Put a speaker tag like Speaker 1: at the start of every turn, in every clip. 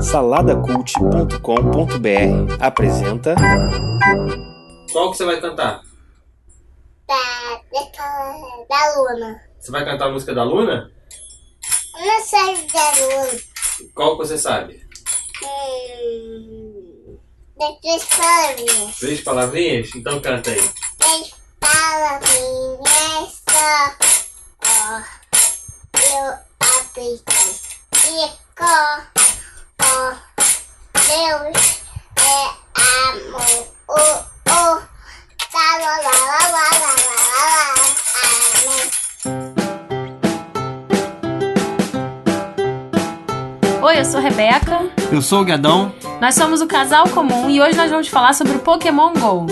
Speaker 1: Saladacult.com.br apresenta.
Speaker 2: Qual que você vai cantar?
Speaker 3: Da, da, da Luna.
Speaker 2: Você vai cantar a música da Luna?
Speaker 3: Eu não sei da Luna.
Speaker 2: Qual que você sabe?
Speaker 3: Hum, de três palavrinhas.
Speaker 2: Três palavrinhas? Então canta aí.
Speaker 3: Três palavrinhas só. Ó, eu aprendi. Ficou. Deus é amor. O, o. Tá, lá, lá, lá, lá, lá, lá, lá, Amém.
Speaker 4: Oi, eu sou Rebeca.
Speaker 2: Eu sou o Guedão.
Speaker 4: Nós somos o Casal Comum e hoje nós vamos falar sobre o Pokémon GO.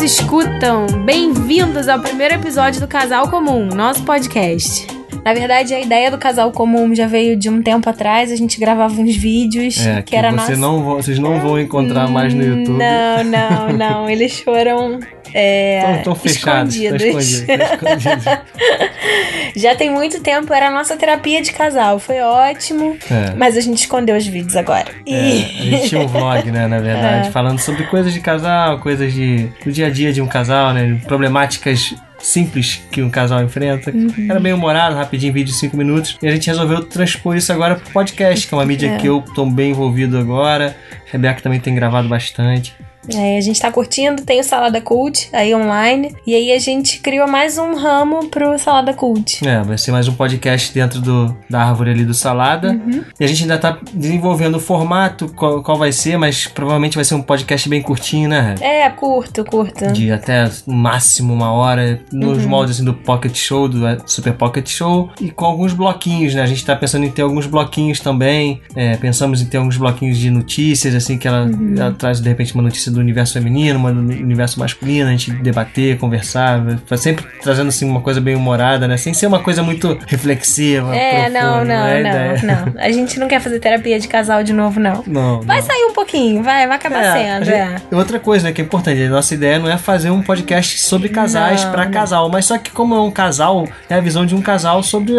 Speaker 4: Nos escutam, bem-vindos ao primeiro episódio do Casal Comum, nosso podcast. Na verdade, a ideia do Casal Comum já veio de um tempo atrás, a gente gravava uns vídeos
Speaker 2: É,
Speaker 4: que era
Speaker 2: você
Speaker 4: nosso...
Speaker 2: não vocês não vão encontrar mais no YouTube.
Speaker 4: Não, não, não, eles foram é,
Speaker 2: Estão fechados.
Speaker 4: Escondidos.
Speaker 2: tão escondidos.
Speaker 4: Já tem muito tempo, era a nossa terapia de casal, foi ótimo,
Speaker 2: É.
Speaker 4: mas a gente escondeu os vídeos agora.
Speaker 2: É, a gente tinha um vlog, né, na verdade,
Speaker 4: É.
Speaker 2: falando sobre coisas de casal, coisas de, do dia a dia de um casal, né, problemáticas simples que um casal enfrenta.
Speaker 4: Uhum.
Speaker 2: Era bem humorado, rapidinho, vídeo de 5 minutos. E a gente resolveu transpor isso agora pro podcast, que é uma mídia
Speaker 4: É.
Speaker 2: que eu tô bem envolvido agora. A Rebeca também tem gravado bastante.
Speaker 4: É, a gente tá curtindo, tem o Salada Cult aí online, e aí a gente criou mais um ramo pro Salada Cult.
Speaker 2: É, vai ser mais um podcast dentro do, da árvore ali do Salada.
Speaker 4: Uhum.
Speaker 2: E a gente ainda tá desenvolvendo o formato, qual, qual vai ser, mas provavelmente vai ser um podcast bem curtinho, né?
Speaker 4: É, curto, curto.
Speaker 2: de até no máximo uma hora, nos moldes assim do Pocket Show, do eh, Super Pocket Show, e com alguns bloquinhos, né? A gente tá pensando em ter alguns bloquinhos também. É, pensamos em ter alguns bloquinhos de notícias, assim, que ela, ela traz de repente uma notícia do universo feminino, uma do universo masculino, a gente debater, conversar, sempre trazendo assim uma coisa bem humorada, né? Sem ser uma coisa muito reflexiva.
Speaker 4: É, não,
Speaker 2: profunda,
Speaker 4: não,
Speaker 2: é a ideia.
Speaker 4: não, não. A gente não quer fazer terapia de casal de novo, não.
Speaker 2: Não,
Speaker 4: Vai
Speaker 2: não.
Speaker 4: sair um pouquinho, vai, vai acabar
Speaker 2: É,
Speaker 4: sendo,
Speaker 2: gente-
Speaker 4: é.
Speaker 2: Outra coisa, né, que é importante, a nossa ideia não é fazer um podcast sobre casais
Speaker 4: Não,
Speaker 2: pra
Speaker 4: não.
Speaker 2: casal, mas só que como é um casal, é a visão de um casal sobre,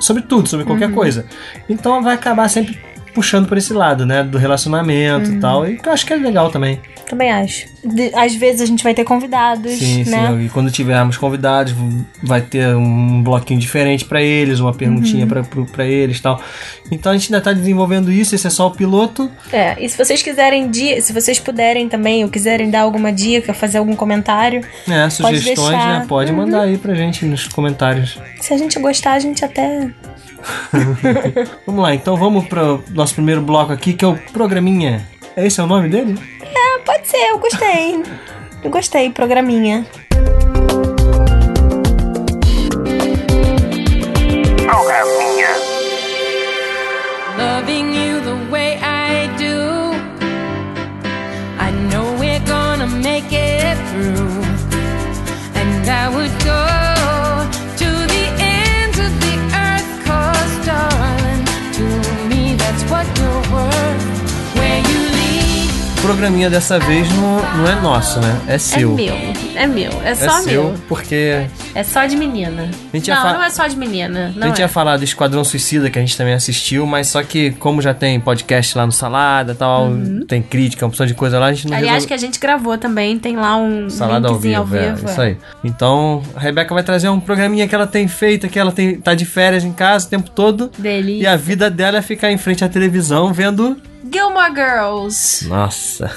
Speaker 2: sobre tudo, sobre qualquer
Speaker 4: Uhum.
Speaker 2: coisa. Então vai acabar sempre puxando por esse lado, né, do relacionamento
Speaker 4: Uhum.
Speaker 2: e tal, e que eu acho que é legal também.
Speaker 4: Também acho. De- às vezes a gente vai ter convidados,
Speaker 2: Sim,
Speaker 4: né?
Speaker 2: sim, e quando tivermos convidados, vai ter um bloquinho diferente pra eles, uma
Speaker 4: Uhum.
Speaker 2: perguntinha pra para eles e tal. Então a gente ainda tá desenvolvendo isso, esse é só o piloto.
Speaker 4: É, e se vocês quiserem, se vocês puderem também, ou quiserem dar alguma dica, fazer algum comentário,
Speaker 2: É, sugestões,
Speaker 4: deixar.
Speaker 2: né, pode mandar aí pra gente nos comentários.
Speaker 4: se a gente gostar, a gente até.
Speaker 2: Vamos lá, então vamos pro nosso primeiro bloco aqui, que é o Programinha. Esse é o nome dele?
Speaker 4: Ah, pode ser, eu gostei. Eu gostei, programinha.
Speaker 5: Loving
Speaker 2: programinha dessa vez não, não é nosso, né? É seu.
Speaker 4: É meu, é meu, é
Speaker 2: É
Speaker 4: só
Speaker 2: seu,
Speaker 4: meu.
Speaker 2: porque
Speaker 4: É só de menina.
Speaker 2: A gente ia
Speaker 4: não, não é só de menina.
Speaker 2: a
Speaker 4: Não
Speaker 2: gente
Speaker 4: é.
Speaker 2: ia falar do Esquadrão Suicida, que a gente também assistiu, mas só que como já tem podcast lá no Salada e tal, tem crítica, uma opção de coisa lá, a gente não
Speaker 4: Uhum. Aliás,
Speaker 2: resolve-
Speaker 4: que a gente gravou também, tem lá um
Speaker 2: Salada ao
Speaker 4: linkzinho
Speaker 2: vivo, é, isso aí. Então, a Rebeca vai trazer um programinha que ela tem feito, que ela tem, tá de férias em casa o tempo todo.
Speaker 4: Delícia.
Speaker 2: E a vida dela é ficar em frente à televisão vendo.
Speaker 4: Gilmore Girls.
Speaker 2: Nossa.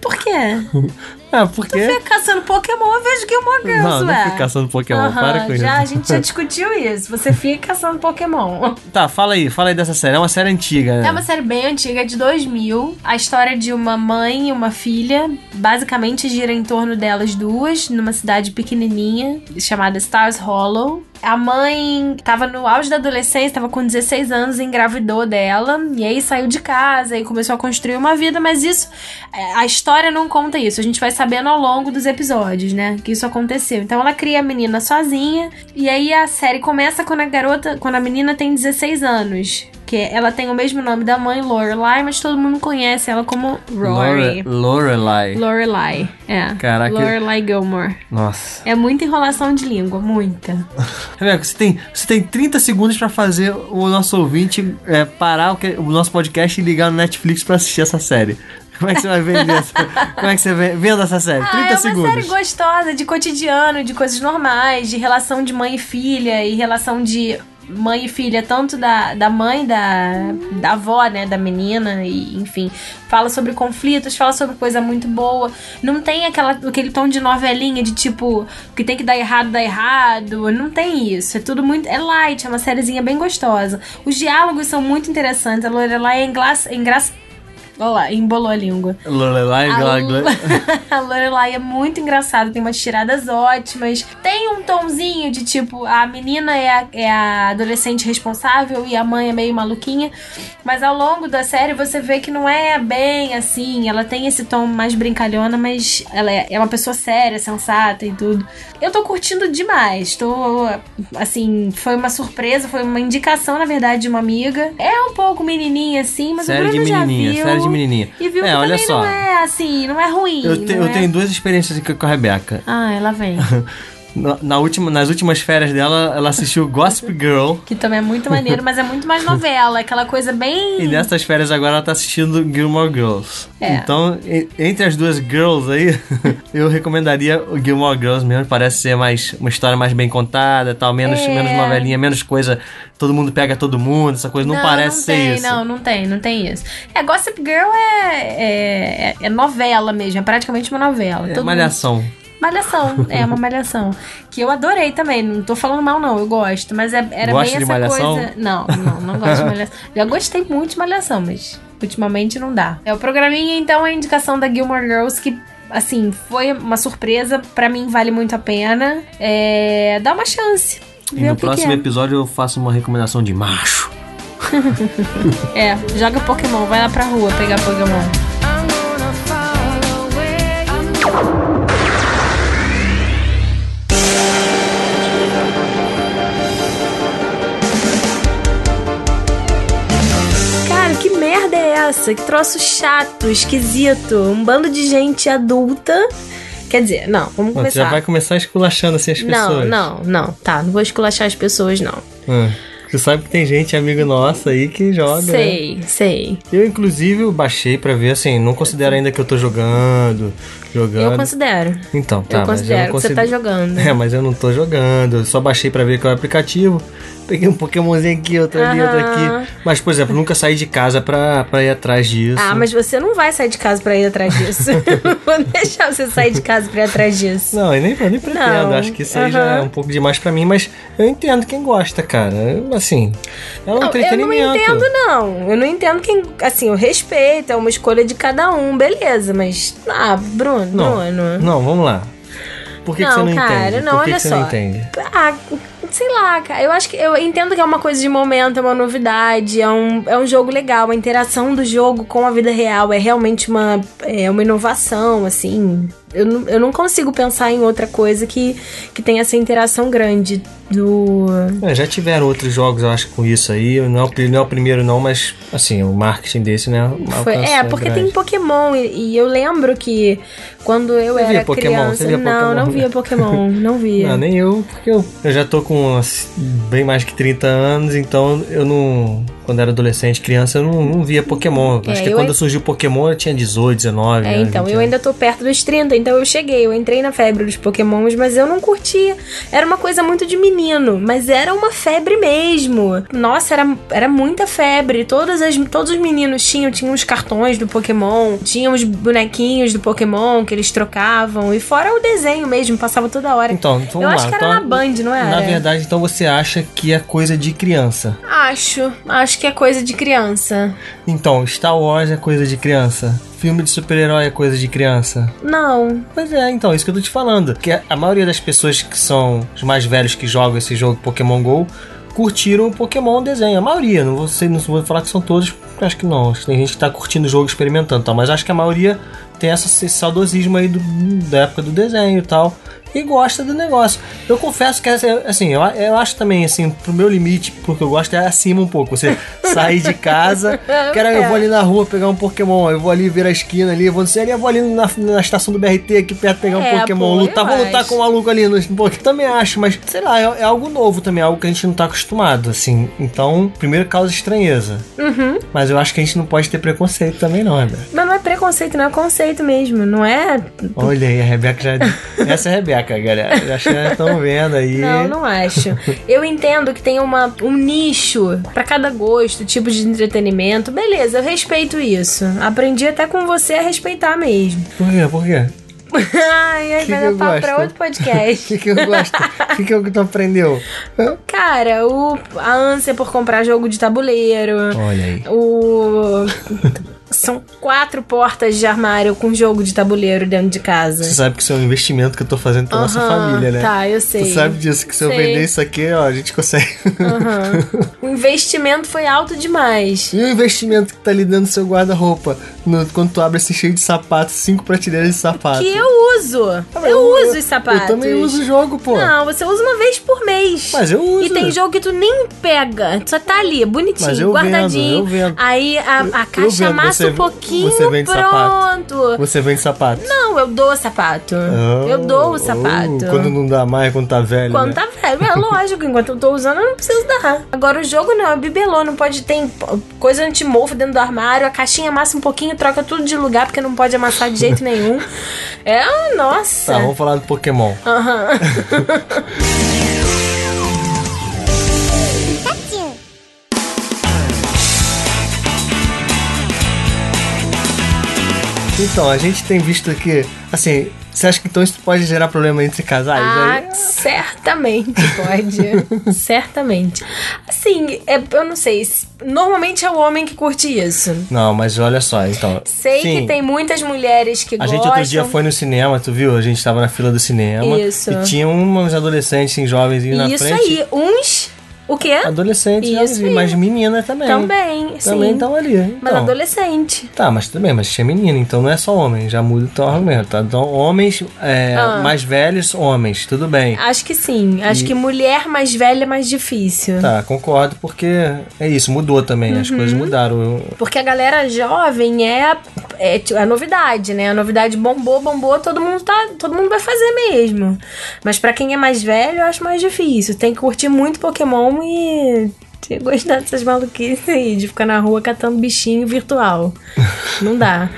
Speaker 4: Por quê?
Speaker 2: Ah, porque.
Speaker 4: Fica caçando Pokémon, eu vejo Gilmore Girls,
Speaker 2: Não, não
Speaker 4: ué.
Speaker 2: fica caçando Pokémon,
Speaker 4: Aham,
Speaker 2: para com
Speaker 4: já, A
Speaker 2: isso.
Speaker 4: gente já discutiu isso. Você fica caçando Pokémon.
Speaker 2: Tá, fala aí, fala aí dessa série. É uma série antiga, né?
Speaker 4: É uma série bem antiga, de 2000. A história de uma mãe e uma filha. Basicamente gira em torno delas duas, numa cidade pequenininha chamada Stars Hollow. A mãe tava no auge da adolescência, tava com 16 anos, engravidou dela, e aí saiu de casa e começou a construir uma vida, mas isso, é, a história não conta isso. A gente vai sabendo ao longo dos episódios, né, que isso aconteceu. Então ela cria a menina sozinha, e aí a série começa quando a garota, quando a menina tem 16 anos. Que ela tem o mesmo nome da mãe, Lorelai, mas todo mundo conhece ela como Rory.
Speaker 2: Lore- Lorelai.
Speaker 4: Lorelai, é.
Speaker 2: Caraca.
Speaker 4: Lorelai Gilmore.
Speaker 2: Nossa.
Speaker 4: É muita enrolação de língua, muita.
Speaker 2: Rebeca, você tem, você tem 30 segundos pra fazer o nosso ouvinte é, parar o, que- o nosso podcast e ligar no Netflix pra assistir essa série. Como é que você vai vender essa, Como é que você vendo essa série? 30
Speaker 4: Ah, é uma
Speaker 2: segundos.
Speaker 4: série gostosa, de cotidiano, de coisas normais, de relação de mãe e filha e relação de mãe e filha, tanto da, da mãe, da, da avó, né, da menina, e enfim. Fala sobre conflitos, fala sobre coisa muito boa. Não tem aquela, aquele tom de novelinha de tipo, que tem que dar errado, dá errado. Não tem isso. É tudo muito. É light, é uma sériezinha bem gostosa. Os diálogos são muito interessantes. A Lorelai é engraçada. Olha lá, embolou a língua.
Speaker 2: Lorelai,
Speaker 4: A, a Lorelai é muito engraçada, tem umas tiradas ótimas. Tem um tomzinho de tipo, a menina é a, é a adolescente responsável e a mãe é meio maluquinha. Mas ao longo da série você vê que não é bem assim. Ela tem esse tom mais brincalhona, mas ela é, é uma pessoa séria, sensata e tudo. Eu tô curtindo demais. Tô, assim, foi uma surpresa, foi uma indicação, na verdade, de uma amiga. É um pouco menininha assim, mas
Speaker 2: Série
Speaker 4: o Bruno já viu.
Speaker 2: De menininha.
Speaker 4: E viu
Speaker 2: É,
Speaker 4: que
Speaker 2: olha
Speaker 4: também
Speaker 2: só.
Speaker 4: não é assim, não é ruim.
Speaker 2: Eu, te- eu
Speaker 4: é-
Speaker 2: tenho duas experiências aqui com a Rebeca.
Speaker 4: Ah, ela vem.
Speaker 2: Na, na última, nas últimas férias dela, ela assistiu Gossip Girl.
Speaker 4: que também é muito maneiro, mas é muito mais novela, aquela coisa bem.
Speaker 2: E nessas férias agora ela tá assistindo Gilmore Girls.
Speaker 4: É.
Speaker 2: Então, entre as duas girls aí, eu recomendaria o Gilmore Girls mesmo. Parece ser mais uma história mais bem contada, tal, menos,
Speaker 4: É.
Speaker 2: menos novelinha, menos coisa. Todo mundo pega todo mundo, essa coisa não, parece
Speaker 4: não
Speaker 2: ser
Speaker 4: tem,
Speaker 2: isso.
Speaker 4: Não, não tem, não tem isso. É, Gossip Girl é, é, é novela mesmo, é praticamente uma novela.
Speaker 2: É
Speaker 4: Todo
Speaker 2: malhação.
Speaker 4: mundo- Malhação, é uma malhação. Que eu adorei também, não tô falando mal não, eu gosto. Mas é- era
Speaker 2: Gosta
Speaker 4: bem essa
Speaker 2: Malhação?
Speaker 4: coisa... Não, não, não gosto de malhação. Já gostei muito de malhação, mas ultimamente não dá. É o programinha, então, a indicação da Gilmore Girls, que... Assim, foi uma surpresa, pra mim vale muito a pena. É, dá uma chance.
Speaker 2: E no próximo
Speaker 4: é.
Speaker 2: episódio eu faço uma recomendação de macho.
Speaker 4: É, joga Pokémon, vai lá pra rua pegar Pokémon. Merda é essa? Que troço chato, esquisito. Um bando de gente adulta. Quer dizer, não, vamos
Speaker 2: Não, você já
Speaker 4: começar.
Speaker 2: vai começar esculachando assim as
Speaker 4: Não,
Speaker 2: pessoas.
Speaker 4: não, não. Tá, não vou esculachar as pessoas, não.
Speaker 2: Ah, Você sabe que tem gente, amigo nossa aí, que joga. né?
Speaker 4: Sei, sei.
Speaker 2: Eu, inclusive, eu baixei pra ver, assim, não considero ainda que eu tô jogando, jogando.
Speaker 4: Eu considero.
Speaker 2: Então, tá,
Speaker 4: eu considero
Speaker 2: mas
Speaker 4: que
Speaker 2: eu
Speaker 4: você
Speaker 2: não
Speaker 4: tá jogando.
Speaker 2: É, mas eu não tô jogando, eu só baixei pra ver qual é o aplicativo. Peguei um Pokémonzinho aqui, outro ali, outro aqui. Mas, por exemplo, nunca saí de casa pra, pra ir atrás disso.
Speaker 4: Ah, mas você não vai sair de casa pra ir atrás disso. não vou deixar você sair de casa pra ir atrás disso.
Speaker 2: Não, eu nem, eu nem pretendo.
Speaker 4: Não,
Speaker 2: Acho que isso aí já é um pouco demais pra mim, mas eu entendo quem gosta, cara. Assim, é um
Speaker 4: Não, eu não entendo, não. Eu não entendo quem. Assim, eu respeito, é uma escolha de cada um, beleza, mas. Ah, Bruno,
Speaker 2: Não,
Speaker 4: Bruno.
Speaker 2: não, vamos lá. Por que, que você
Speaker 4: Não,
Speaker 2: não
Speaker 4: cara,
Speaker 2: entende?
Speaker 4: não,
Speaker 2: Por que,
Speaker 4: olha
Speaker 2: que você
Speaker 4: só.
Speaker 2: não entende?
Speaker 4: Ah, sei lá, cara. Eu acho que eu entendo que é uma coisa de momento, é uma novidade, é um, é um jogo legal. A interação do jogo com a vida real é realmente uma, é uma inovação, assim. Eu não, eu não consigo pensar em outra coisa que, que tenha essa interação grande do.
Speaker 2: É, já tiveram outros jogos, eu acho, com isso aí. Não é o, não é o primeiro, não, mas, assim, o marketing desse, né?
Speaker 4: Foi, é, porque
Speaker 2: grande.
Speaker 4: tem Pokémon e, e eu lembro que quando eu
Speaker 2: Você
Speaker 4: era
Speaker 2: via Pokémon?
Speaker 4: criança. Não,
Speaker 2: Pokémon?
Speaker 4: não via Pokémon, não via.
Speaker 2: Não, nem eu, porque eu, eu já tô com bem mais que 30 anos, então eu não. Quando era adolescente, criança, eu não, não via Pokémon.
Speaker 4: É,
Speaker 2: Acho que
Speaker 4: eu
Speaker 2: quando surgiu Pokémon eu tinha 18, 19.
Speaker 4: É,
Speaker 2: né,
Speaker 4: então,
Speaker 2: 20
Speaker 4: eu
Speaker 2: anos.
Speaker 4: ainda tô perto dos 30, então eu cheguei, eu entrei na febre dos pokémons, mas eu não curtia. Era uma coisa muito de menino, mas era uma febre mesmo. Nossa, era, era muita febre. Todas as, todos os meninos tinham, tinham os cartões do Pokémon, tinham os bonequinhos do Pokémon que eles trocavam, e fora o desenho mesmo, passava toda hora.
Speaker 2: Então, vamos
Speaker 4: eu
Speaker 2: lá.
Speaker 4: acho que era
Speaker 2: então,
Speaker 4: na Band, não era?
Speaker 2: Na verdade, então você acha que é coisa de criança.
Speaker 4: Acho, acho acho que é coisa de criança.
Speaker 2: Então, Star Wars é coisa de criança. Filme de super-herói é coisa de criança.
Speaker 4: Não.
Speaker 2: Pois é, então, isso que eu tô te falando. Que a maioria das pessoas que são os mais velhos que jogam esse jogo Pokémon GO curtiram o Pokémon desenho. A maioria, não vou, não vou falar que são todos, porque acho que não. Tem gente que tá curtindo o jogo, experimentando tal. Mas acho que a maioria tem essa, esse saudosismo aí do- da época do desenho e tal. E gosta do negócio. Eu confesso que, assim, eu, eu acho também, assim, pro meu limite, porque eu gosto é acima um pouco. Você sair de casa, cara, eu vou ali na rua pegar um Pokémon, eu vou ali ver a esquina ali, eu vou, ali, eu vou ali na, na estação do BRT aqui perto pegar um
Speaker 4: É,
Speaker 2: Pokémon,
Speaker 4: pô,
Speaker 2: lutar, vou lutar
Speaker 4: acho.
Speaker 2: com o maluco ali no Pokémon. Também acho, mas sei lá, é, é algo novo também, algo que a gente não tá acostumado, assim. Então, primeiro causa estranheza.
Speaker 4: Uhum.
Speaker 2: Mas eu acho que a gente não pode ter preconceito também, não, Rebeca.
Speaker 4: Mas não é preconceito, não é conceito mesmo. Não é.
Speaker 2: Olha aí, a Rebeca já. Essa é a Rebeca, galera. Acho que já estão vendo aí.
Speaker 4: Não, não acho. Eu entendo que tem uma, um nicho pra cada gosto, tipo de entretenimento. Beleza, eu respeito isso. Aprendi até com você a respeitar mesmo.
Speaker 2: Por quê? Por quê?
Speaker 4: Ai, aí
Speaker 2: Que
Speaker 4: vai
Speaker 2: que
Speaker 4: dar papo pra outro
Speaker 2: O
Speaker 4: podcast.
Speaker 2: que, que eu gosto? O que, que eu- que tu aprendeu?
Speaker 4: Cara, o, a ânsia por comprar jogo de tabuleiro.
Speaker 2: Olha aí.
Speaker 4: O. São quatro portas de armário com jogo de tabuleiro dentro de casa.
Speaker 2: Você sabe que isso é um investimento que eu tô fazendo pra nossa
Speaker 4: Aham,
Speaker 2: família, né?
Speaker 4: Tá, eu sei.
Speaker 2: Tu sabe disso, que se eu
Speaker 4: Sei.
Speaker 2: vender isso aqui, ó, a gente consegue.
Speaker 4: Aham. O investimento foi alto demais.
Speaker 2: E o investimento que tá ali dentro do seu guarda-roupa, no- quando tu abre esse cheio de sapatos, cinco prateleiras de sapatos.
Speaker 4: Que eu uso.
Speaker 2: Ah, mas
Speaker 4: eu, uso os sapatos.
Speaker 2: Eu também uso o jogo, pô.
Speaker 4: Não, você usa uma vez por mês.
Speaker 2: Mas eu uso.
Speaker 4: E tem jogo que tu nem pega, só tá ali, bonitinho,
Speaker 2: eu
Speaker 4: guardadinho.
Speaker 2: vendo, eu vendo.
Speaker 4: Aí a, a
Speaker 2: Eu
Speaker 4: caixa
Speaker 2: vendo,
Speaker 4: amassa
Speaker 2: você-
Speaker 4: um pouquinho,
Speaker 2: você vende sapato.
Speaker 4: pronto.
Speaker 2: Você vende sapato.
Speaker 4: Não, eu dou sapato. eu dou o sapato.
Speaker 2: Oh, quando não dá mais, quando tá velho.
Speaker 4: Quando
Speaker 2: né?
Speaker 4: tá velho, é lógico, enquanto eu tô usando, eu não preciso dar. Agora o jogo não, é bibelô, não pode ter coisa antimofo dentro do armário, a caixinha amassa um pouquinho, troca tudo de lugar, porque não pode amassar de jeito nenhum. É, nossa.
Speaker 2: Tá, vamos falar do Pokémon.
Speaker 4: Aham.
Speaker 2: Então, a gente tem visto que, assim, você acha que então isso pode gerar problema entre casais?
Speaker 4: Ah,
Speaker 2: Aí-
Speaker 4: certamente pode. certamente. Assim, é- eu não sei. se- Normalmente é o homem que curte isso.
Speaker 2: Não, mas olha só, então.
Speaker 4: Sei
Speaker 2: Sim,
Speaker 4: que tem muitas mulheres que
Speaker 2: A
Speaker 4: gostam.
Speaker 2: gente outro dia foi no cinema, tu viu? A gente tava na fila do cinema.
Speaker 4: Isso.
Speaker 2: E tinha uns adolescentes, assim, jovens na
Speaker 4: Isso
Speaker 2: frente.
Speaker 4: aí. Uns. O quê?
Speaker 2: Adolescentes,
Speaker 4: Isso
Speaker 2: jovens,
Speaker 4: aí.
Speaker 2: mas menina também.
Speaker 4: Também, sim.
Speaker 2: Também estão ali.
Speaker 4: Mas
Speaker 2: então.
Speaker 4: adolescente.
Speaker 2: Tá, mas tudo bem, mas tinha menina, então não é só homem, já muda o teu argumento, tá? Então, homens é,
Speaker 4: Ah.
Speaker 2: mais velhos, homens, tudo bem.
Speaker 4: Acho que sim. Acho
Speaker 2: E-
Speaker 4: que mulher mais velha é mais difícil.
Speaker 2: Tá, concordo, porque é isso, mudou também, as
Speaker 4: Uhum.
Speaker 2: coisas mudaram. Eu-
Speaker 4: Porque a galera jovem é, é t- a novidade, né? A novidade bombou, bombou, todo mundo tá, todo mundo vai fazer mesmo. Mas pra quem é mais velho, eu acho mais difícil. Tem que curtir muito Pokémon e ter gostar dessas maluquices aí, de ficar na rua catando bichinho virtual. Não dá.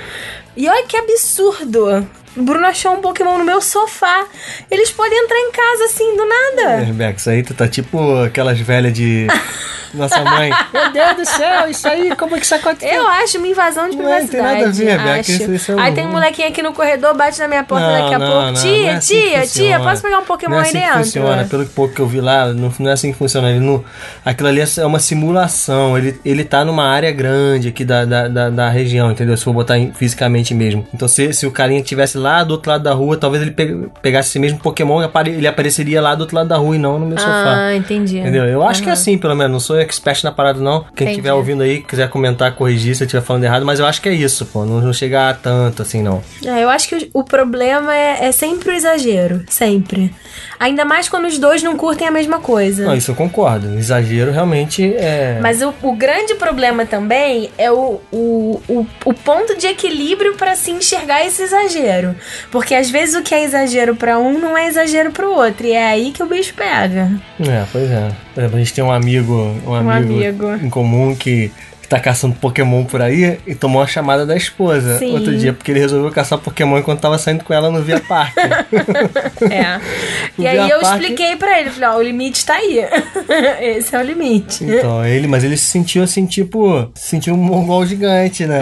Speaker 4: E olha que absurdo. O Bruno achou um Pokémon no meu sofá. Eles podem entrar em casa assim, do
Speaker 2: É,
Speaker 4: nada.
Speaker 2: Rebeca, isso aí tu tá tipo aquelas velhas de nossa mãe. Meu Deus do céu, isso aí, como é que isso aconteceu?
Speaker 4: Eu acho uma invasão de
Speaker 2: Não é, não tem
Speaker 4: privacidade.
Speaker 2: nada a ver, Rebeca,
Speaker 4: acho.
Speaker 2: isso- isso é um-
Speaker 4: Aí tem um molequinho aqui no corredor, bate na minha porta daqui a pouco. tia,
Speaker 2: não é assim
Speaker 4: tia, tia, posso pegar um Pokémon
Speaker 2: não é
Speaker 4: aí
Speaker 2: assim
Speaker 4: dentro?
Speaker 2: Que funciona. Pelo pouco que eu vi lá, não, não é assim que funciona. Ele não, aquilo ali é uma simulação. Ele, ele tá numa área grande aqui da, da, da, da região, entendeu? Se for botar em- fisicamente mesmo. Então, se, se o carinha estivesse lá do outro lado da rua, talvez ele pe- pegasse esse mesmo Pokémon e ele apareceria lá do outro lado da rua e não no meu sofá.
Speaker 4: Ah, entendi.
Speaker 2: Entendeu? Eu acho que é assim, pelo menos. Não sou expert na parada, não. Quem estiver ouvindo aí, quiser comentar, corrigir se eu estiver falando errado, mas eu acho que é isso, pô. Não, não chega a tanto assim, não.
Speaker 4: É, eu acho que o, o problema é, é sempre o exagero. Sempre. Ainda mais quando os dois não curtem a mesma coisa.
Speaker 2: Não, isso eu concordo. Exagero realmente é.
Speaker 4: Mas o, o grande problema também é o, o, o, o ponto de equilíbrio pra se enxergar esse exagero. Porque às vezes o que é exagero pra um não é exagero pro outro. E é aí que o bicho pega.
Speaker 2: É, pois é. Por exemplo, a gente tem um amigo, um amigo,
Speaker 4: amigo.
Speaker 2: em comum que tá caçando Pokémon por aí e tomou uma chamada da esposa
Speaker 4: Sim.
Speaker 2: outro dia, porque ele resolveu caçar Pokémon enquanto tava saindo com ela no Via Parque.
Speaker 4: É. E aí eu
Speaker 2: Parque-
Speaker 4: expliquei pra ele, falei, ó, o limite tá aí. Esse é o limite.
Speaker 2: então, ele, mas ele se sentiu assim, tipo, se sentiu um mongol gigante, né?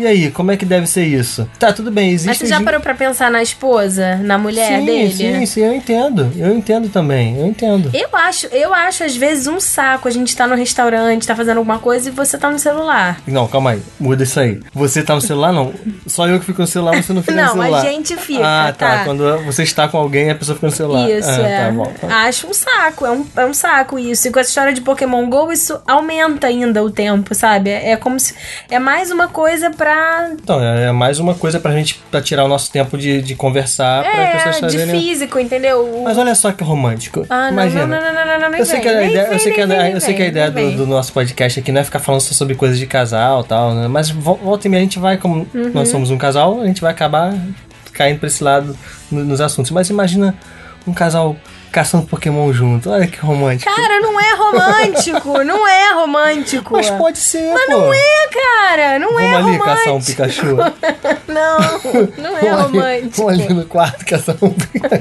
Speaker 2: E aí, como é que deve ser isso? Tá, tudo bem, existe.
Speaker 4: Mas você já parou pra pensar na esposa, na mulher
Speaker 2: sim,
Speaker 4: dele?
Speaker 2: Sim, sim, eu entendo. Eu entendo também, eu entendo.
Speaker 4: Eu acho, eu acho às vezes um saco a gente tá no restaurante, tá fazendo alguma coisa e você tá no celular.
Speaker 2: Não, calma aí, muda isso aí. Você tá no celular, não. Só eu que fico no celular, você não fica
Speaker 4: Não,
Speaker 2: no
Speaker 4: a
Speaker 2: celular.
Speaker 4: gente fica,
Speaker 2: Ah, tá.
Speaker 4: tá.
Speaker 2: Quando você está com alguém, a pessoa fica no celular.
Speaker 4: Isso,
Speaker 2: ah,
Speaker 4: é.
Speaker 2: Tá bom.
Speaker 4: Acho um saco, é um, é um saco isso. E com essa história de Pokémon GO, isso aumenta ainda o tempo, sabe? É como se. É mais uma coisa pra.
Speaker 2: Então, é é mais uma coisa pra gente pra tirar o nosso tempo de, de conversar para as pessoas
Speaker 4: É, de físico, entendeu?
Speaker 2: Mas olha só que romântico.
Speaker 4: Ah, não,
Speaker 2: Imagina.
Speaker 4: não, não, não, não, não, nem
Speaker 2: Eu sei, ideia,
Speaker 4: vem,
Speaker 2: eu sei que a,
Speaker 4: vem,
Speaker 2: eu sei que a ideia do, do nosso podcast aqui não é ficar falando só sobre coisas de casal e tal, né? Mas vo- volta e meia a gente vai, como
Speaker 4: Uhum.
Speaker 2: nós somos um casal, a gente vai acabar caindo pra esse lado no- nos assuntos. Mas imagina um casal caçando Pokémon junto. Olha que romântico.
Speaker 4: Cara, não é romântico, não é romântico.
Speaker 2: Mas pode ser,
Speaker 4: Mas
Speaker 2: pô.
Speaker 4: não é, cara, não é
Speaker 2: Vamos ali
Speaker 4: romântico.
Speaker 2: caçar um Pikachu.
Speaker 4: Não, não é
Speaker 2: Vamos
Speaker 4: romântico.
Speaker 2: Vamos ali no quarto caçar um Pikachu.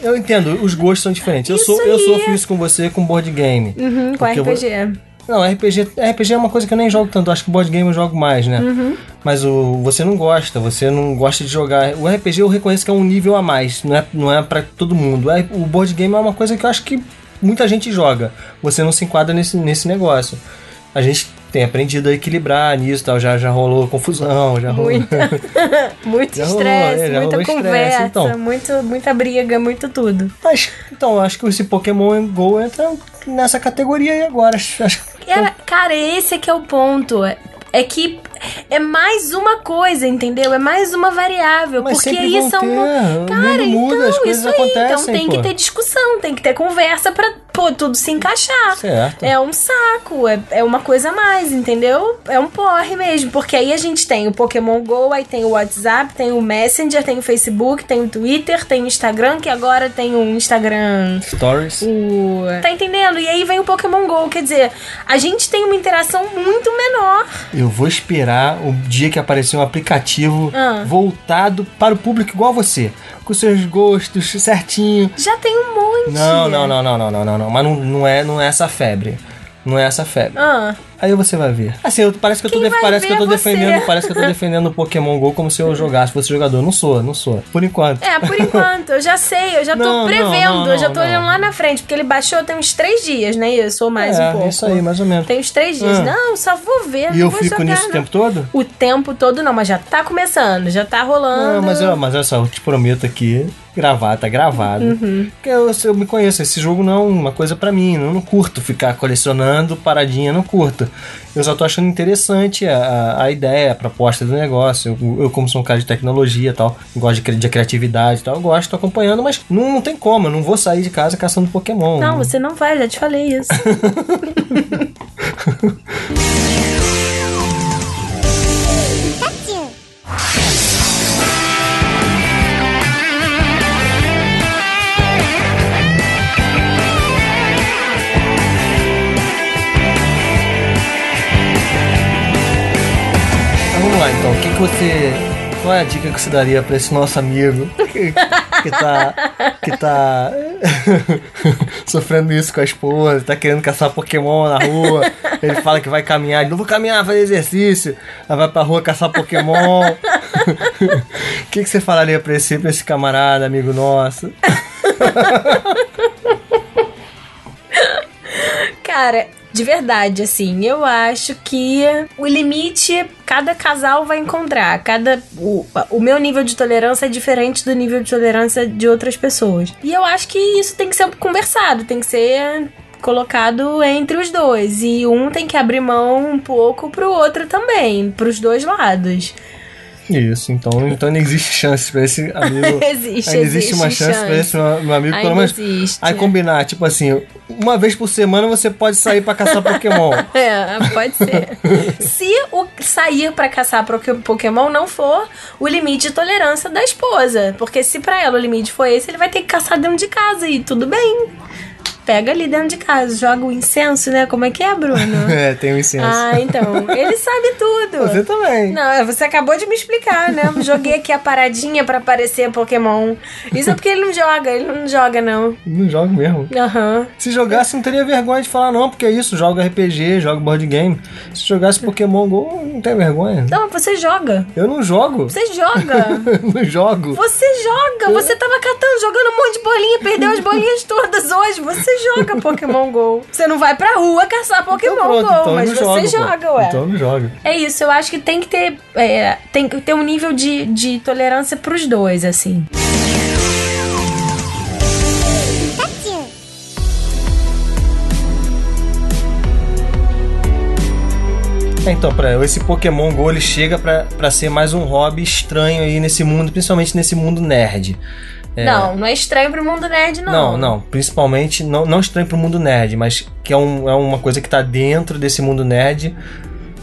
Speaker 2: Eu entendo, os gostos são diferentes. Eu,
Speaker 4: Isso
Speaker 2: sou, eu
Speaker 4: aí.
Speaker 2: sofro isso com você com board game.
Speaker 4: Uhum, com
Speaker 2: Porque eu vou-
Speaker 4: RPG.
Speaker 2: Não, RPG, RPG é uma coisa que eu nem jogo tanto. Acho que board game eu jogo mais, né?
Speaker 4: Uhum.
Speaker 2: Mas o, você não gosta, você não gosta de jogar. O RPG eu reconheço que é um nível a mais, não é, não é pra todo mundo. É- O board game é uma coisa que eu acho que muita gente joga. Você não se enquadra nesse, nesse negócio. A gente tem aprendido a equilibrar nisso e tal. Já, já rolou confusão, já rolou.
Speaker 4: Muita. muito estresse,
Speaker 2: é,
Speaker 4: muita conversa,
Speaker 2: então.
Speaker 4: muito, muita briga, muito tudo.
Speaker 2: Mas, então, eu acho que esse Pokémon Go entra nessa categoria aí agora.
Speaker 4: Cara, esse é que é o ponto. É, é que é mais uma coisa, entendeu? É mais uma variável.
Speaker 2: Mas
Speaker 4: porque aí são.
Speaker 2: ter, o
Speaker 4: Cara,
Speaker 2: muda,
Speaker 4: então, isso aí. Então tem
Speaker 2: pô.
Speaker 4: que ter discussão, tem que ter conversa pra pô, tudo se encaixar.
Speaker 2: Certo.
Speaker 4: É um saco, é, é uma coisa a mais, entendeu? É um porre mesmo. Porque aí a gente tem o Pokémon GO, aí tem o WhatsApp, tem o Messenger, tem o Facebook, tem o Twitter, tem o Instagram, que agora tem o Instagram
Speaker 2: Stories.
Speaker 4: o... Tá entendendo? E aí vem o Pokémon GO. Quer dizer, a gente tem uma interação muito menor.
Speaker 2: Eu vou esperar o dia que aparecer um aplicativo
Speaker 4: Ah.
Speaker 2: voltado para o público igual a você. Com seus gostos certinho.
Speaker 4: Já tem um monte.
Speaker 2: Não, não, não, não, não, não, não, não. Mas não, não, é, não é essa febre. Não é essa febre.
Speaker 4: Ah,
Speaker 2: Aí você vai ver. Assim, eu- parece que eu tô, parece que eu tô
Speaker 4: você?
Speaker 2: defendendo, parece que eu tô defendendo o Pokémon Go como se eu jogasse, fosse jogador. Não sou, não sou. Por enquanto.
Speaker 4: é, por enquanto, eu já sei, eu já tô
Speaker 2: Não, não,
Speaker 4: prevendo,
Speaker 2: não,
Speaker 4: eu já tô
Speaker 2: não,
Speaker 4: olhando
Speaker 2: não.
Speaker 4: lá na frente, porque ele baixou tem uns três dias, né? Isso, ou mais
Speaker 2: é,
Speaker 4: um pouco.
Speaker 2: isso aí, mais ou menos.
Speaker 4: Tem uns três dias.
Speaker 2: Ah.
Speaker 4: Não, só vou ver.
Speaker 2: E
Speaker 4: não
Speaker 2: eu
Speaker 4: vou
Speaker 2: fico
Speaker 4: jogar,
Speaker 2: nisso o
Speaker 4: não.
Speaker 2: tempo todo?
Speaker 4: O tempo todo não, mas já tá começando, já tá rolando.
Speaker 2: Não, mas, eu, mas olha só, eu te prometo aqui, gravar, tá gravado.
Speaker 4: Uhum.
Speaker 2: Porque eu, eu me conheço, esse jogo não é uma coisa pra mim. Eu não curto ficar colecionando paradinha, não curto. Eu só tô achando interessante a, a, ideia, a proposta do negócio. Eu, eu, como sou um cara de tecnologia e tal, gosto de, de criatividade e tal, eu gosto, tô acompanhando, mas não, não tem como, eu não vou sair de casa caçando Pokémon.
Speaker 4: Não, você não vai, já te falei isso.
Speaker 2: você. Qual é a dica que você daria pra esse nosso amigo que, que tá. que tá. sofrendo isso com a esposa, tá querendo caçar Pokémon na rua. Ele fala que vai caminhar, não vou caminhar, fazer exercício. Aí vai pra rua caçar Pokémon. O que, que você falaria pra esse, pra esse camarada, amigo nosso?
Speaker 4: Cara, de verdade, assim, eu acho que o limite cada casal vai encontrar. Cada o, o meu nível de tolerância é diferente do nível de tolerância de outras pessoas. E eu acho que isso tem que ser conversado, tem que ser colocado entre os dois e um tem que abrir mão um pouco pro outro também, pros dois lados.
Speaker 2: Isso, então, então não existe chance pra esse amigo.
Speaker 4: Existe,
Speaker 2: ainda existe uma
Speaker 4: existe
Speaker 2: chance, pra esse meu, amigo, pelo
Speaker 4: Ainda
Speaker 2: menos.
Speaker 4: existe.
Speaker 2: Aí combinar, tipo assim, uma vez por semana você pode sair pra caçar Pokémon.
Speaker 4: É, pode ser. Se o sair pra caçar Pokémon não for o limite de tolerância da esposa. Porque se pra ela o limite for esse, ele vai ter que caçar dentro de casa e tudo bem. Pega ali dentro de casa, joga o incenso, né? Como é que é, Bruno?
Speaker 2: É, tem um incenso.
Speaker 4: ah, então. Ele sabe tudo.
Speaker 2: Você também.
Speaker 4: Não, é, você acabou de me explicar, né? Joguei aqui a paradinha pra aparecer Pokémon. Isso é porque ele não joga, ele não joga, não.
Speaker 2: Não jogo mesmo.
Speaker 4: Aham.
Speaker 2: Se jogasse, não teria vergonha de falar, não, porque é isso, joga RPG, joga board game. Se jogasse Pokémon GO, não tem vergonha.
Speaker 4: Não, você joga.
Speaker 2: Eu não jogo.
Speaker 4: Você joga.
Speaker 2: não jogo.
Speaker 4: Você joga. Você tava catando, jogando um monte de bolinha, perdeu as bolinhas todas hoje. Você joga Pokémon GO. Você não vai pra rua caçar Pokémon
Speaker 2: Então pronto,
Speaker 4: GO,
Speaker 2: então
Speaker 4: mas você
Speaker 2: jogo, pô.
Speaker 4: joga, ué.
Speaker 2: Então não jogo.
Speaker 4: É isso, eu acho que tem que ter, é, tem que ter um nível de, de tolerância pros dois, assim.
Speaker 2: É, então, pra, esse Pokémon GO ele chega pra ser mais um hobby estranho aí nesse mundo, principalmente nesse mundo nerd. É,
Speaker 4: Não, não é estranho pro mundo nerd, não.
Speaker 2: Não, não, principalmente, não, não estranho pro mundo nerd, mas que é, um, é uma coisa que tá dentro desse mundo nerd,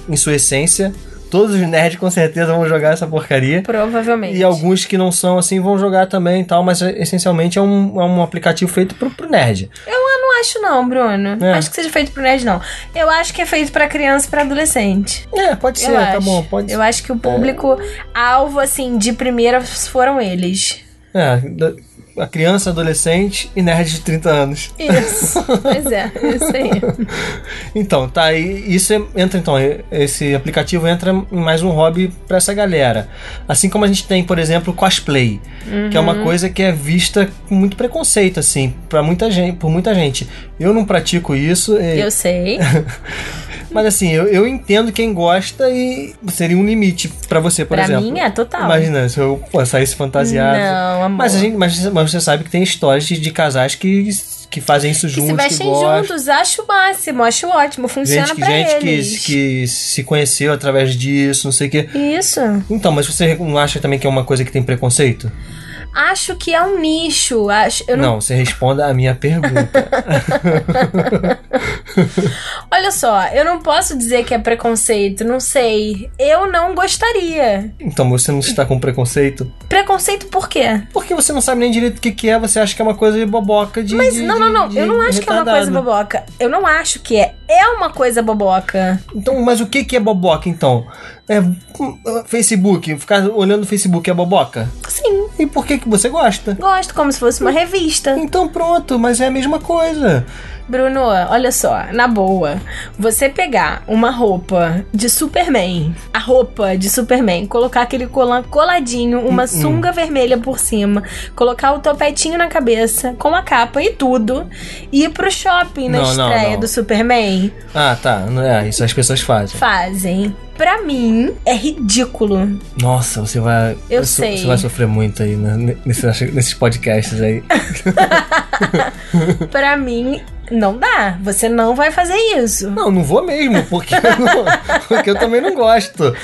Speaker 2: em sua essência. Todos os nerds com certeza vão jogar essa porcaria.
Speaker 4: Provavelmente.
Speaker 2: E alguns que não são assim vão jogar também e tal, mas é, essencialmente é um, é um aplicativo feito pro, pro nerd.
Speaker 4: Eu não acho não, Bruno.
Speaker 2: É.
Speaker 4: Acho que seja feito pro nerd, não. Eu acho que é feito pra criança e pra adolescente.
Speaker 2: É, pode ser,
Speaker 4: eu
Speaker 2: tá
Speaker 4: acho.
Speaker 2: bom, pode
Speaker 4: Eu acho que o público alvo, assim, de primeira foram eles.
Speaker 2: É, a criança, adolescente e nerd de 30 anos.
Speaker 4: Isso. pois é, isso aí.
Speaker 2: Então, tá aí. Isso é- entra, então, é- esse aplicativo entra em mais um hobby pra essa galera. Assim como a gente tem, por exemplo, cosplay, que é uma coisa que é vista com muito preconceito, assim, para muita gente, por muita gente. Eu não pratico isso, e-
Speaker 4: Eu sei.
Speaker 2: mas assim, eu, eu entendo quem gosta e seria um limite pra você, por
Speaker 4: pra
Speaker 2: exemplo.
Speaker 4: mim é total.
Speaker 2: Imagina, se eu saísse fantasiado.
Speaker 4: Não, amor.
Speaker 2: Mas, a gente, mas, mas você sabe que tem histórias de, de casais que, que fazem isso
Speaker 4: que se
Speaker 2: juntos, que
Speaker 4: vestem juntos, acho o máximo, acho ótimo, funciona
Speaker 2: Gente, que,
Speaker 4: pra
Speaker 2: gente que,
Speaker 4: eles.
Speaker 2: que se conheceu através disso, não sei o quê.
Speaker 4: Isso.
Speaker 2: Então, mas você não acha também que é uma coisa que tem preconceito?
Speaker 4: Acho que é um nicho. Acho, eu não
Speaker 2: Não, você responda a minha pergunta.
Speaker 4: Olha só, eu não posso dizer que é preconceito, não sei. Eu não gostaria.
Speaker 2: então, você não está com preconceito?
Speaker 4: Preconceito por quê?
Speaker 2: Porque você não sabe nem direito o que, que é, você acha que é uma coisa de boboca de.
Speaker 4: Mas
Speaker 2: de-
Speaker 4: não, não, não.
Speaker 2: de-
Speaker 4: eu não acho que é uma coisa
Speaker 2: retardado.
Speaker 4: boboca. Eu não acho que é. É uma coisa boboca.
Speaker 2: Então, mas o que, que é boboca então? É hum, Facebook, ficar olhando o Facebook é boboca?
Speaker 4: Sim,
Speaker 2: E por que, que você gosta?
Speaker 4: gosto como se fosse uma revista.
Speaker 2: Então pronto, mas é a mesma coisa.
Speaker 4: Bruno, olha só, na boa, você pegar uma roupa de Superman, a roupa de Superman, colocar aquele colan coladinho, uma sunga vermelha por cima, colocar o topetinho na cabeça, com a capa e tudo, e ir pro shopping na
Speaker 2: Não, não,
Speaker 4: estreia
Speaker 2: não.
Speaker 4: do Superman,
Speaker 2: Ah, tá. Não é, isso as pessoas fazem.
Speaker 4: fazem. Pra mim, é ridículo.
Speaker 2: Nossa, você vai.
Speaker 4: Eu
Speaker 2: so-
Speaker 4: sei.
Speaker 2: Você vai sofrer muito aí né, nesses, nesses podcasts aí.
Speaker 4: Pra mim, não dá. Você não vai fazer isso.
Speaker 2: Não, não vou mesmo, porque eu, não- porque eu também não gosto.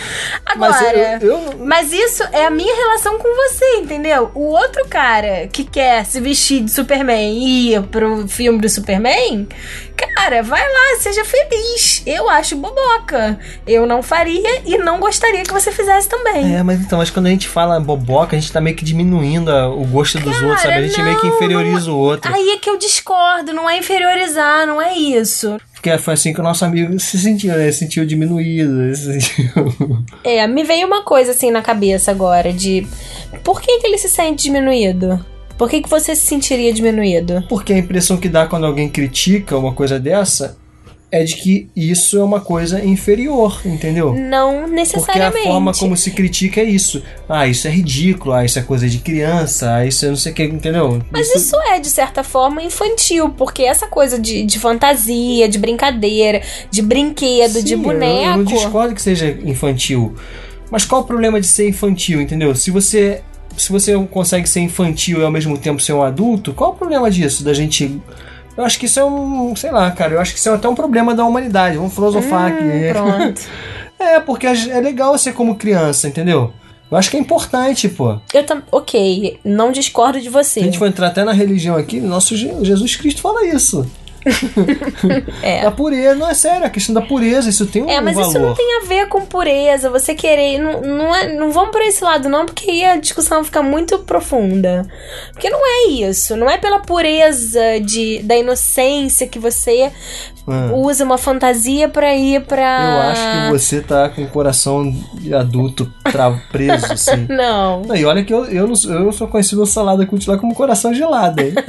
Speaker 2: Mas eu-
Speaker 4: Agora,
Speaker 2: eu-
Speaker 4: mas isso é a minha relação com você, entendeu? O outro cara que quer se vestir de Superman e ir pro filme do Superman, cara, vai lá, seja feliz. Eu acho boboca. Eu não faria e não gostaria que você fizesse também.
Speaker 2: É, mas então, mas quando a gente fala boboca, a gente tá meio que diminuindo a- o gosto dos outros, sabe? A gente meio que
Speaker 4: não,
Speaker 2: inferioriza o outro.
Speaker 4: Aí é que eu discordo, não é inferiorizar, não é isso.
Speaker 2: Porque foi assim que o nosso amigo se sentiu, né? Se sentiu diminuído. ele Se sentiu...
Speaker 4: É, me veio uma coisa assim na cabeça agora de por que, que ele se sente diminuído? Por que, que você se sentiria diminuído?
Speaker 2: Porque a impressão que dá quando alguém critica uma coisa dessa é de que isso é uma coisa inferior, entendeu?
Speaker 4: Não
Speaker 2: Porque a
Speaker 4: necessariamente.
Speaker 2: forma como se critica é isso. Ah, isso é ridículo, ah, isso é coisa de criança, ah, isso é não sei o que, entendeu?
Speaker 4: Mas isso é, de certa forma, infantil, porque essa coisa de, de fantasia, de brincadeira, de brinquedo, de
Speaker 2: Sim, eu-
Speaker 4: boneco.
Speaker 2: Eu, não discordo que seja infantil. Mas qual o problema de ser infantil, entendeu? Se você se você consegue ser infantil e ao mesmo tempo ser um adulto, qual o problema disso? Da gente. Eu acho que isso é um. Sei lá, cara. Eu acho que isso é até um problema da humanidade. Vamos filosofar aqui.
Speaker 4: Hum, Pronto.
Speaker 2: É, porque é legal ser como criança, entendeu? Eu acho que é importante, pô.
Speaker 4: Eu tam... Ok, não discordo de você.
Speaker 2: Se a gente for entrar até na religião aqui, nosso Je- Jesus Cristo fala isso.
Speaker 4: É.
Speaker 2: Da pureza, não é sério, a questão da pureza, isso tem um
Speaker 4: É, mas
Speaker 2: valor.
Speaker 4: isso não tem a ver com pureza. Você querer. Não, não, é, não vamos por esse lado, não, porque aí a discussão fica muito profunda. Porque não é isso. Não é pela pureza de, da inocência que você
Speaker 2: Ah.
Speaker 4: usa uma fantasia pra ir pra.
Speaker 2: Eu acho que você tá com o coração de adulto tra- preso, assim.
Speaker 4: Não.
Speaker 2: Não, e olha que eu, eu, não eu sou conhecido no Salada Cult lá como coração gelado, hein?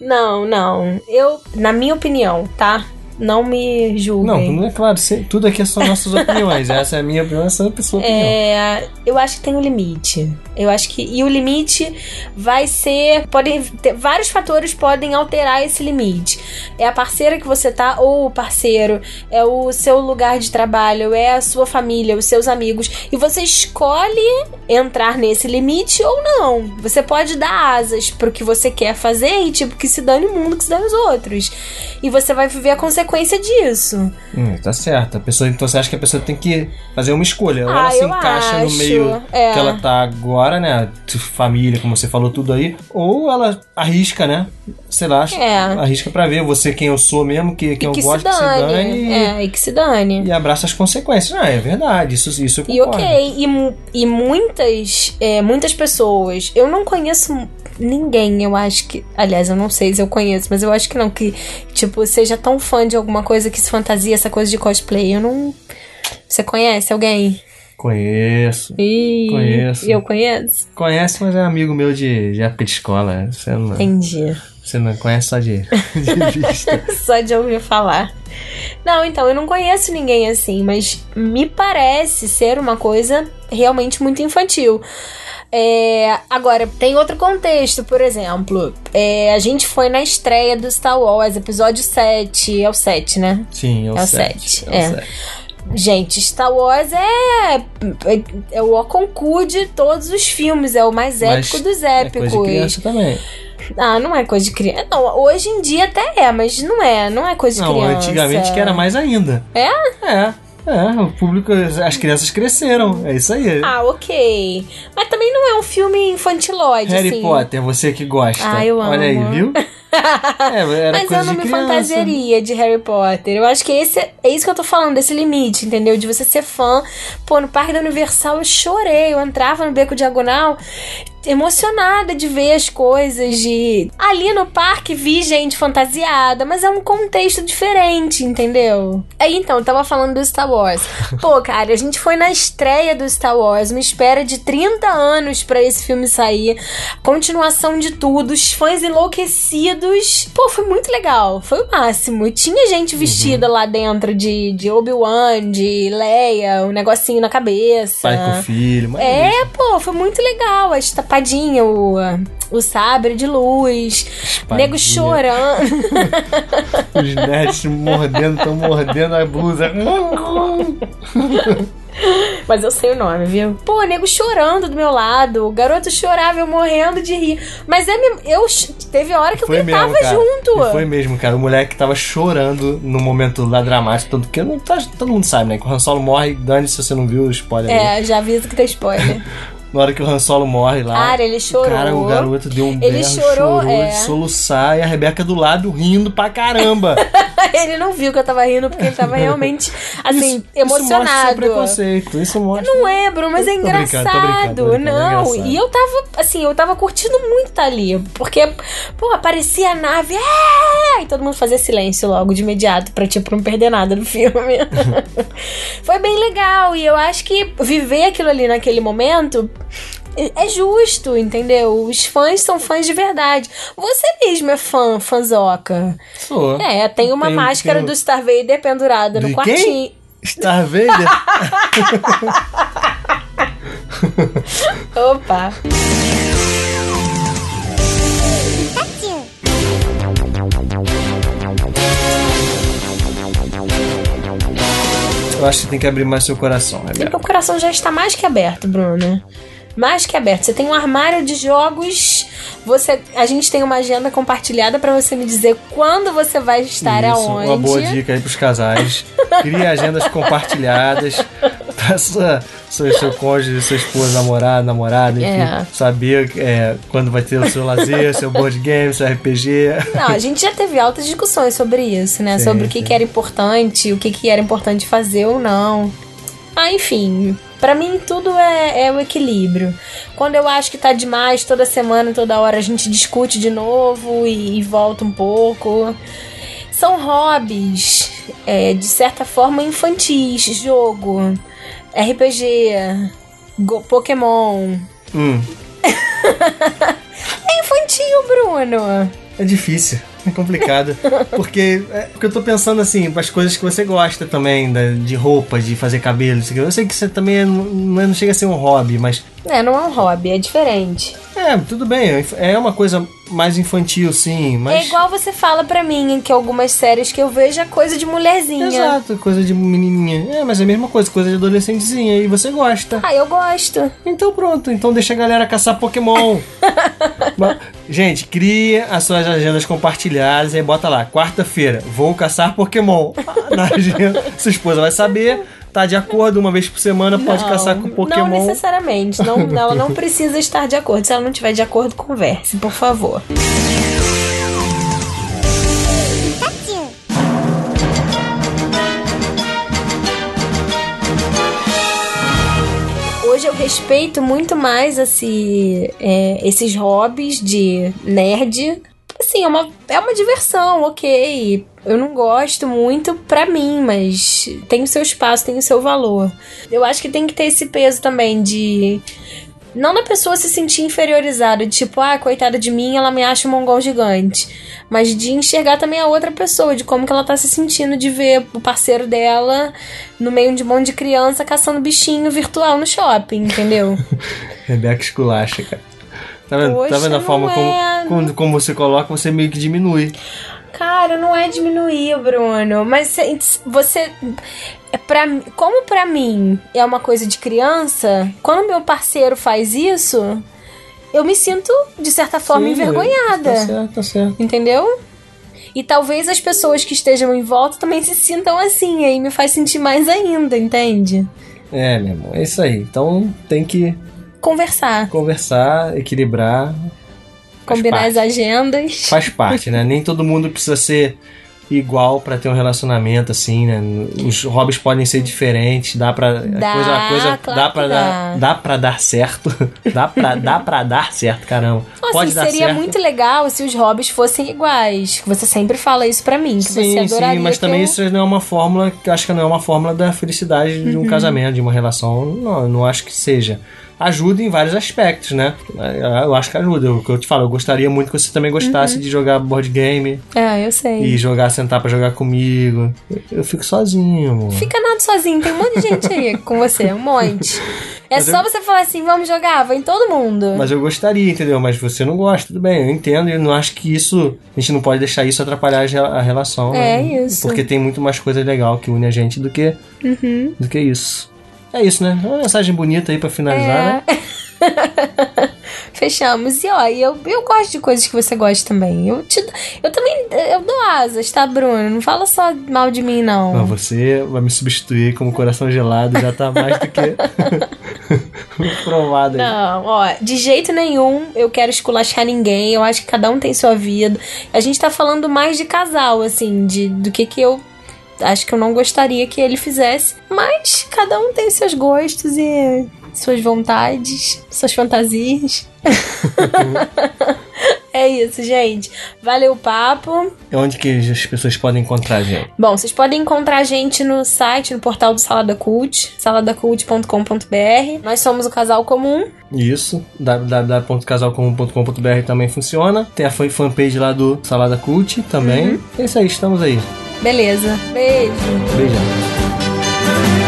Speaker 4: Não, não. Eu, na minha opinião, tá? Não me julguem.
Speaker 2: Não, é claro, tudo aqui são nossas opiniões. Essa é a minha opinião, essa é a sua opinião.
Speaker 4: É, eu acho que tem um limite. Eu acho que e o limite vai ser, podem ter, vários fatores podem alterar esse limite. É a parceira que você tá ou o parceiro, é o seu lugar de trabalho, é a sua família, os seus amigos e você escolhe entrar nesse limite ou não. Você pode dar asas pro que você quer fazer e tipo que se dane o mundo, que se dane os outros. E você vai viver a consequência disso.
Speaker 2: Hum, tá certo. A pessoa, então você acha que a pessoa tem que fazer uma escolha. Ou
Speaker 4: Ah,
Speaker 2: ela se encaixa no
Speaker 4: acho,
Speaker 2: meio
Speaker 4: é.
Speaker 2: que ela tá agora, né? Família, como você falou tudo aí. Ou ela arrisca, né? Sei lá,
Speaker 4: É.
Speaker 2: arrisca pra ver você quem eu sou mesmo, que, quem
Speaker 4: e
Speaker 2: eu
Speaker 4: que
Speaker 2: gosto,
Speaker 4: se
Speaker 2: que se dane.
Speaker 4: É, e que se dane.
Speaker 2: E abraça as consequências. Ah, é verdade. Isso, isso eu
Speaker 4: E
Speaker 2: concordo.
Speaker 4: ok, e, e muitas, é, muitas pessoas, eu não conheço ninguém, eu acho que, aliás, eu não sei se eu conheço, mas eu acho que não, que, tipo, seja tão fã de alguma coisa que se fantasia essa coisa de cosplay, eu não... Você conhece alguém?
Speaker 2: Conheço.
Speaker 4: Ih,
Speaker 2: Conheço.
Speaker 4: Eu conheço?
Speaker 2: Conhece, mas é amigo meu de, de época de escola. Você não,
Speaker 4: Entendi.
Speaker 2: Você não conhece só de, de vista.
Speaker 4: Só de ouvir falar. Não, então, eu não conheço ninguém assim, mas me parece ser uma coisa realmente muito infantil. É, agora, tem outro contexto, por exemplo. é, a gente foi na estreia do Star Wars, episódio 7. É o 7, né?
Speaker 2: Sim, é o
Speaker 4: É o
Speaker 2: 7.
Speaker 4: sete,
Speaker 2: É o
Speaker 4: é.
Speaker 2: 7.
Speaker 4: Gente, Star Wars é, é, é o concurso de todos os filmes, é o mais épico
Speaker 2: Mas
Speaker 4: dos
Speaker 2: É
Speaker 4: épicos.
Speaker 2: coisa de criança também.
Speaker 4: Ah, não é coisa de criança. Não, hoje em dia até é, mas não é, não é coisa de
Speaker 2: Não,
Speaker 4: criança.
Speaker 2: antigamente que era mais ainda.
Speaker 4: É?
Speaker 2: É. É, o público, as crianças cresceram. É isso aí.
Speaker 4: Ah, ok. Mas também não é um filme infantilóide,
Speaker 2: Harry
Speaker 4: assim.
Speaker 2: Potter, você que gosta.
Speaker 4: Ah, eu
Speaker 2: Olha aí,
Speaker 4: amo.
Speaker 2: viu? É, era
Speaker 4: Mas eu não
Speaker 2: de
Speaker 4: me
Speaker 2: criança.
Speaker 4: fantasiaria de Harry Potter. Eu acho que esse é, é isso que eu tô falando, desse limite, entendeu? De você ser fã. Pô, no Parque da Universal eu chorei. Eu entrava no Beco Diagonal emocionada de ver as coisas, de... Ali no parque vi gente fantasiada, mas é um contexto diferente, entendeu? Aí, então, eu tava falando do Star Wars. Pô, cara, a gente foi na estreia do Star Wars, uma espera de 30 anos pra esse filme sair, continuação de tudo, os fãs enlouquecidos. Pô, foi muito legal, foi o máximo. E tinha gente vestida lá dentro de, de Obi-Wan, de Leia, um negocinho na cabeça.
Speaker 2: Pai com filho. Mas
Speaker 4: É, pô, foi muito legal. A estapadinha, o, o sabre de luz,
Speaker 2: Espadinha.
Speaker 4: nego chorando.
Speaker 2: Os nerds mordendo, estão mordendo a blusa.
Speaker 4: Mas eu sei o nome, viu? Pô, nego chorando do meu lado. O garoto chorava, eu morrendo de rir. Mas é mesmo. Eu teve hora que eu
Speaker 2: Foi
Speaker 4: gritava
Speaker 2: mesmo,
Speaker 4: junto.
Speaker 2: E foi mesmo, cara. O moleque tava chorando no momento lá dramático. Tanto que não tá, todo mundo sabe, né? Que o Han Solo morre. Dane se você não viu o spoiler. aí.
Speaker 4: É, já aviso que tem spoiler.
Speaker 2: Na hora que o Han Solo morre lá.
Speaker 4: Cara, ele chorou.
Speaker 2: Cara, o garoto deu um
Speaker 4: Ele
Speaker 2: berro,
Speaker 4: chorou, é.
Speaker 2: de soluçar e a Rebeca do lado rindo pra caramba.
Speaker 4: ele não viu que eu tava rindo porque ele tava realmente, assim,
Speaker 2: Isso- Isso mostra
Speaker 4: emocionado.
Speaker 2: preconceito. Isso mostra.
Speaker 4: Não é, Bruno, mas é
Speaker 2: Tô brincando, tô
Speaker 4: engraçado.
Speaker 2: brincando, tô brincando, é
Speaker 4: não,
Speaker 2: engraçado.
Speaker 4: e eu tava, assim, eu tava curtindo muito estar ali. Porque, pô, aparecia a nave, é! e todo mundo fazia silêncio logo de imediato pra, tipo, não perder nada do filme. Foi bem legal, e eu acho que viver aquilo ali naquele momento. É- É justo, entendeu? Os fãs são fãs de verdade. Você mesmo é fã, fanzoca.
Speaker 2: Sou.
Speaker 4: É, tem uma
Speaker 2: Tenho-
Speaker 4: máscara
Speaker 2: tenho-
Speaker 4: do Star Vader pendurada
Speaker 2: De
Speaker 4: no
Speaker 2: quem?
Speaker 4: quartinho.
Speaker 2: Star Vader?
Speaker 4: Opa!
Speaker 2: Eu acho que tem que abrir mais seu coração, Rebeca.
Speaker 4: meu coração já está mais que aberto, Bruno. Mais que aberto. Você tem um armário de jogos. Você, a gente tem uma agenda compartilhada pra você me dizer quando você vai estar
Speaker 2: Isso,
Speaker 4: aonde.
Speaker 2: uma boa dica aí pros casais. Crie agendas compartilhadas pra sua, seu, seu cônjuge, sua esposa, namorado, namorada, enfim,
Speaker 4: É.
Speaker 2: saber é, quando vai ter o seu lazer, seu board game, seu RPG.
Speaker 4: Não, a gente já teve altas discussões sobre isso, né?
Speaker 2: Sim,
Speaker 4: sobre o que,
Speaker 2: sim.
Speaker 4: que era importante, o que, que era importante fazer ou não. Ah, enfim. Pra mim, tudo é, é o equilíbrio. Quando eu acho que tá demais, toda semana, toda hora a gente discute de novo e, e volta um pouco. São hobbies, é, de certa forma, infantis. Jogo, RPG, go- Pokémon.
Speaker 2: Hum,
Speaker 4: É infantil, Bruno.
Speaker 2: é difícil. É complicado. Porque, é, porque eu tô pensando assim, as coisas que você gosta também, da- de roupa, de fazer cabelo. isso. Eu sei que você também é- não, é- não chega a ser um hobby, mas
Speaker 4: É, não é um hobby, é diferente.
Speaker 2: É, tudo bem. É uma coisa mais infantil, sim, mas.
Speaker 4: É igual você fala pra mim que algumas séries que eu vejo é coisa de mulherzinha.
Speaker 2: Exato, coisa de menininha. É, mas é a mesma coisa, coisa de adolescentezinha. E você gosta.
Speaker 4: Ah, eu gosto.
Speaker 2: Então pronto, então deixa a galera caçar Pokémon. Mas, Gente, cria as suas agendas compartilhadas e aí bota lá, quarta-feira, vou caçar Pokémon. Na agenda, sua esposa vai saber, tá de acordo, uma vez por semana pode
Speaker 4: Não,
Speaker 2: caçar com Pokémon.
Speaker 4: Não necessariamente. Não, ela não precisa estar de acordo. Se ela não estiver de acordo, converse, por favor. Hoje eu respeito muito mais esse, é, esses hobbies de nerd. Assim, é uma, é uma diversão, ok. Eu não gosto muito pra mim, mas tem o seu espaço, tem o seu valor. Eu acho que tem que ter esse peso também de. Não da pessoa se sentir inferiorizada, de tipo, ah, coitada de mim, ela me acha um mongol gigante. Mas de enxergar também a outra pessoa, de como que ela tá se sentindo de ver o parceiro dela no meio de um monte de criança caçando bichinho virtual no shopping, entendeu?
Speaker 2: Rebeca esculacha, cara. Tá vendo, tá
Speaker 4: Poxa,
Speaker 2: vendo a forma como,
Speaker 4: é.
Speaker 2: como, como você coloca, você meio que diminui.
Speaker 4: Cara, não é diminuir, Bruno, mas cê- você é para como pra mim é uma coisa de criança, quando meu parceiro faz isso, eu me sinto de certa forma
Speaker 2: Sim,
Speaker 4: envergonhada.
Speaker 2: Tá certo, tá certo.
Speaker 4: Entendeu? E talvez as pessoas que estejam em volta também se sintam assim, aí me faz sentir mais ainda, entende?
Speaker 2: É, meu irmão, é isso aí. Então tem que
Speaker 4: Conversar,
Speaker 2: conversar, equilibrar.
Speaker 4: Combinar as agendas.
Speaker 2: Faz parte, né? Nem todo mundo precisa ser igual pra ter um relacionamento assim, né? Os hobbies podem ser diferentes, dá pra
Speaker 4: Dá,
Speaker 2: coisa, a coisa
Speaker 4: claro
Speaker 2: dá para dar,
Speaker 4: dá.
Speaker 2: dá para dar certo. dá pra dá para dar certo, caramba.
Speaker 4: Nossa,
Speaker 2: Pode
Speaker 4: e
Speaker 2: dar
Speaker 4: seria
Speaker 2: certo.
Speaker 4: muito legal se os hobbies fossem iguais. Você sempre fala isso pra mim, que você
Speaker 2: Sim,
Speaker 4: adoraria
Speaker 2: sim, mas também
Speaker 4: eu...
Speaker 2: isso não é uma fórmula, acho que não é uma fórmula da felicidade de um
Speaker 4: Uhum.
Speaker 2: casamento, de uma relação. Não, não acho que seja. Ajuda em vários aspectos, né? Eu acho que ajuda. O que eu te falo, eu gostaria muito que você também gostasse
Speaker 4: Uhum.
Speaker 2: de jogar board game
Speaker 4: É, eu sei.
Speaker 2: e jogar, sentar pra jogar comigo. Eu, eu fico sozinho, amor.
Speaker 4: Fica nada sozinho, tem um monte de gente aí com você, um monte. É
Speaker 2: Mas
Speaker 4: só
Speaker 2: eu-
Speaker 4: você falar assim, vamos jogar, vai em todo mundo.
Speaker 2: Mas eu gostaria, entendeu? Mas você não gosta, tudo bem, eu entendo e eu não acho que isso. A gente não pode deixar isso atrapalhar a relação.
Speaker 4: É
Speaker 2: né?
Speaker 4: isso.
Speaker 2: Porque tem muito mais coisa legal que une a gente do que,
Speaker 4: Uhum.
Speaker 2: do que isso. É isso, né? Uma mensagem bonita aí pra finalizar, né?
Speaker 4: É. Fechamos. E ó, eu, eu gosto de coisas que você gosta também. Eu, te, eu também eu dou asas, tá, Bruno? Não fala só mal de mim, não.
Speaker 2: Mas você vai me substituir como coração gelado, já tá mais do que provado aí.
Speaker 4: Não, ó, de jeito nenhum eu quero esculachar ninguém. Eu acho que cada um tem sua vida. A gente tá falando mais de casal, assim, de do que que eu acho que eu não gostaria que ele fizesse. Mas cada um tem seus gostos e suas vontades, suas fantasias. é isso, gente. Valeu o papo.
Speaker 2: Onde que as pessoas podem encontrar a gente?
Speaker 4: Bom, vocês podem encontrar a gente no site, no portal do Salada Cult, saladacult.com.br. Nós somos o casal comum.
Speaker 2: Isso, www.casalcomum.com.br também funciona. Tem a fan- fanpage lá do Salada Cult também.
Speaker 4: Uhum.
Speaker 2: É isso aí, estamos aí.
Speaker 4: Beleza. Beijo.
Speaker 2: Beijão.